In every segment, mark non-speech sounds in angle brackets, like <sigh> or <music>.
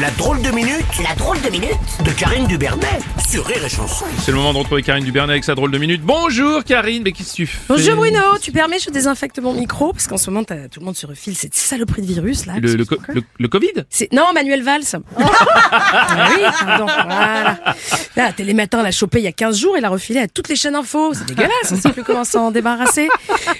La drôle de minute La drôle de minute de Karine Dubernet sur Rire et Chanson. C'est le moment de retrouver Karine Dubernet avec sa drôle de minute. Bonjour Karine, mais qu'est-ce que tu fais Bonjour Bruno, tu permets je désinfecte mon micro parce qu'en ce moment t'as- tout le monde se refile cette saloperie de virus là. le, le, co- le- le Covid C'est non Manuel Valls. <laughs> Ah oui, pardon. Voilà. Là, Télématin l'a chopé il y a 15 jours et l'a refilé à toutes les chaînes info. C'est <laughs> dégueulasse, on sait plus comment s'en débarrasser.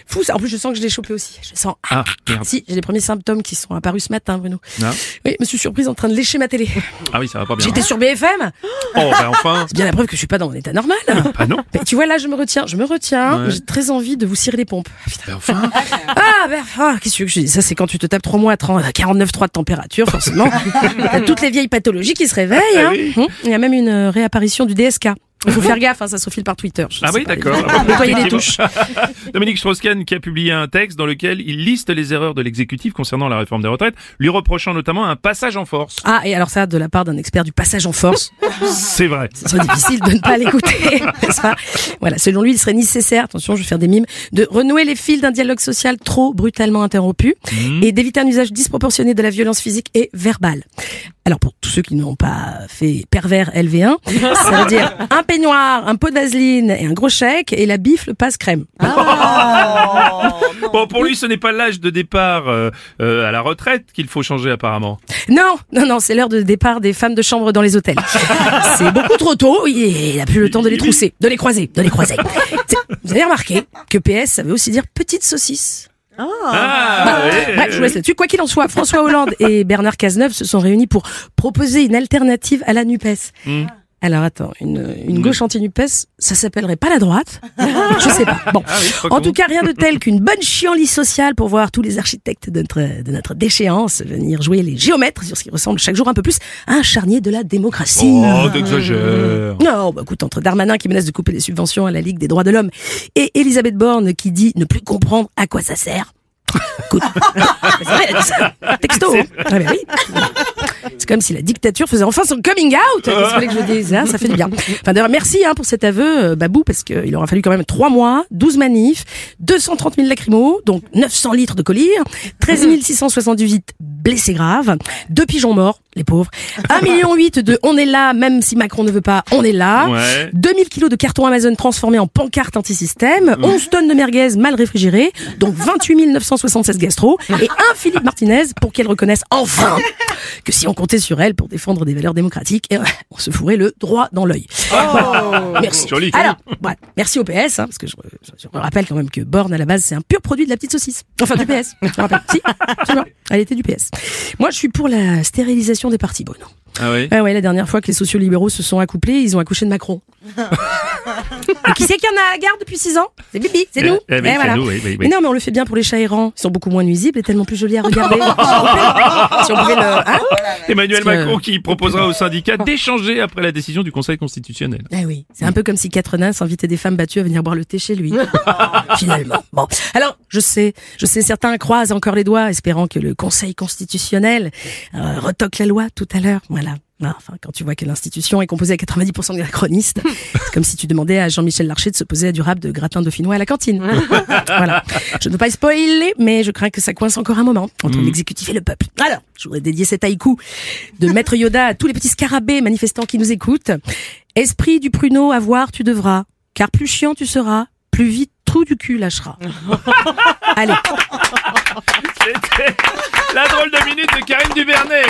Fou, ça. en plus je sens que je l'ai chopé aussi. Je sens Ah, merde. si, j'ai les premiers symptômes qui sont apparus ce matin Bruno. Ah. Oui, je me suis surprise en train de lécher ma télé. Ah oui, ça va pas bien. J'étais sur BFM. Oh, bah enfin C'est bien la preuve que je suis pas dans mon état normal. Ah non Mais tu vois là, je me retiens, je me retiens. Ouais. J'ai très envie de vous cirer les pompes. Ah, putain. Bah enfin <laughs> Ah, ben, ah, qu'est-ce que je dise? Ça, c'est quand tu te tapes 3 mois à 30 à 49,3 de température, forcément. <laughs> T'as toutes les vieilles pathologies qui se réveillent. hein. Ah oui. Hum, Il y a même une euh, réapparition du DSK. Il faut faire gaffe, hein, ça se file par Twitter. Ah oui, d'accord. <laughs> Nettoyer les touches. <laughs> Dominique Strauss-Kahn qui a publié un texte dans lequel il liste les erreurs de l'exécutif concernant la réforme des retraites, lui reprochant notamment un passage en force. Ah, et alors ça, de la part d'un expert du passage en force, <laughs> C'est vrai. ce serait difficile de ne pas l'écouter, Voilà, selon lui, il serait nécessaire, attention, je vais faire des mimes, de renouer les fils d'un dialogue social trop brutalement interrompu et d'éviter un usage disproportionné de la violence physique et verbale. Alors pour tous ceux qui n'ont pas fait pervers LV1, ça veut dire un peignoir, un pot de vaseline et un gros chèque et la bifle passe crème. <laughs> Bon, pour lui, ce n'est pas l'âge de départ euh, euh, à la retraite qu'il faut changer apparemment. Non, non, non, c'est l'heure de départ des femmes de chambre dans les hôtels. <laughs> C'est beaucoup trop tôt, il n'a plus le temps de les trousser, de les croiser, de les croiser. <laughs> Vous avez remarqué que PS, ça veut aussi dire petite saucisse. Ah, ouais, Bref, je vous laisse là-dessus. Quoi qu'il en soit, François Hollande et Bernard Cazeneuve se sont réunis pour proposer une alternative à la NUPES. Hmm. Alors attends, une, une gauche anti-NUPES, ça s'appellerait pas la droite? <laughs> Je sais pas. Bon, Ah oui, en tout cas, rien de <laughs> tel qu'une bonne chienlit sociale pour voir tous les architectes de notre, de notre déchéance venir jouer les géomètres sur ce qui ressemble chaque jour un peu plus à un charnier de la démocratie. Oh, t'exagères. Non, bah écoute, entre Darmanin qui menace de couper les subventions à la Ligue des droits de l'homme et Elisabeth Borne qui dit ne plus comprendre à quoi ça sert. Écoute. <laughs> Texto. hein. Ah bah oui. C'est comme si la dictature faisait enfin son coming out. Qu'est-ce que je dise hein Ça fait du bien. Enfin d'ailleurs, merci hein, pour cet aveu, euh, Babou, parce qu'il aura fallu quand même 3 mois, 12 manifs, 230 000 lacrymos, donc 900 litres de collier, 13 678 blessés graves, deux pigeons morts, les pauvres, 1,8 million de on est là, même si Macron ne veut pas, on est là. Ouais. 2000 kilos de carton Amazon transformés en pancarte anti-système, 11 tonnes de merguez mal réfrigérées, donc 28 976 gastro, et un Philippe Martinez pour qu'elle reconnaisse enfin que si on comptait sur elle pour défendre des valeurs démocratiques, eh on se fourrait le droit dans l'œil. Voilà. Merci. Joli. Alors, merci au PS, hein, parce que je, je- je rappelle quand même que Borne à la base c'est un pur produit de la petite saucisse. Enfin du PS. Je rappelle. Si, vrai. elle était du PS. Moi je suis pour la stérilisation des partis, Bruno. Ah oui Ah ouais, la dernière fois que les sociaux-libéraux se sont accouplés, ils ont accouché de Macron. <laughs> Et qui c'est qui en a à la garde depuis 6 ans C'est Bibi, c'est nous. eh oui, c'est nous, oui, oui, oui. Mais non, mais on le fait bien pour les chats errants. Ils sont beaucoup moins nuisibles et tellement plus jolis à regarder. <laughs> si on pouvait le... Hein Emmanuel Macron qui proposera au syndicat d'échanger après la décision du Conseil constitutionnel. Eh oui, c'est un peu comme si quatre nains s'invitaient des femmes battues à venir boire le thé chez lui. <laughs> Finalement. Bon, alors je sais, je sais, certains croisent encore les doigts, espérant que le Conseil constitutionnel euh, retoque la loi tout à l'heure. Voilà. Ah, Enfin, quand tu vois que l'institution est composée à 90% de anachronistes, c'est comme si tu demandais à Jean-Michel Larcher de se poser à du rap de gratin dauphinois à la cantine. <laughs> voilà. Je ne veux pas spoiler, mais je crains que ça coince encore un moment entre l'exécutif et le peuple. Alors, je voudrais dédier cet haïku de Maître Yoda à tous les petits scarabées manifestants qui nous écoutent. Esprit du pruneau, à voir tu devras, car plus chiant tu seras, plus vite trou du cul lâchera. <laughs> Allez, C'était la drôle de minute de Karine Dubernet.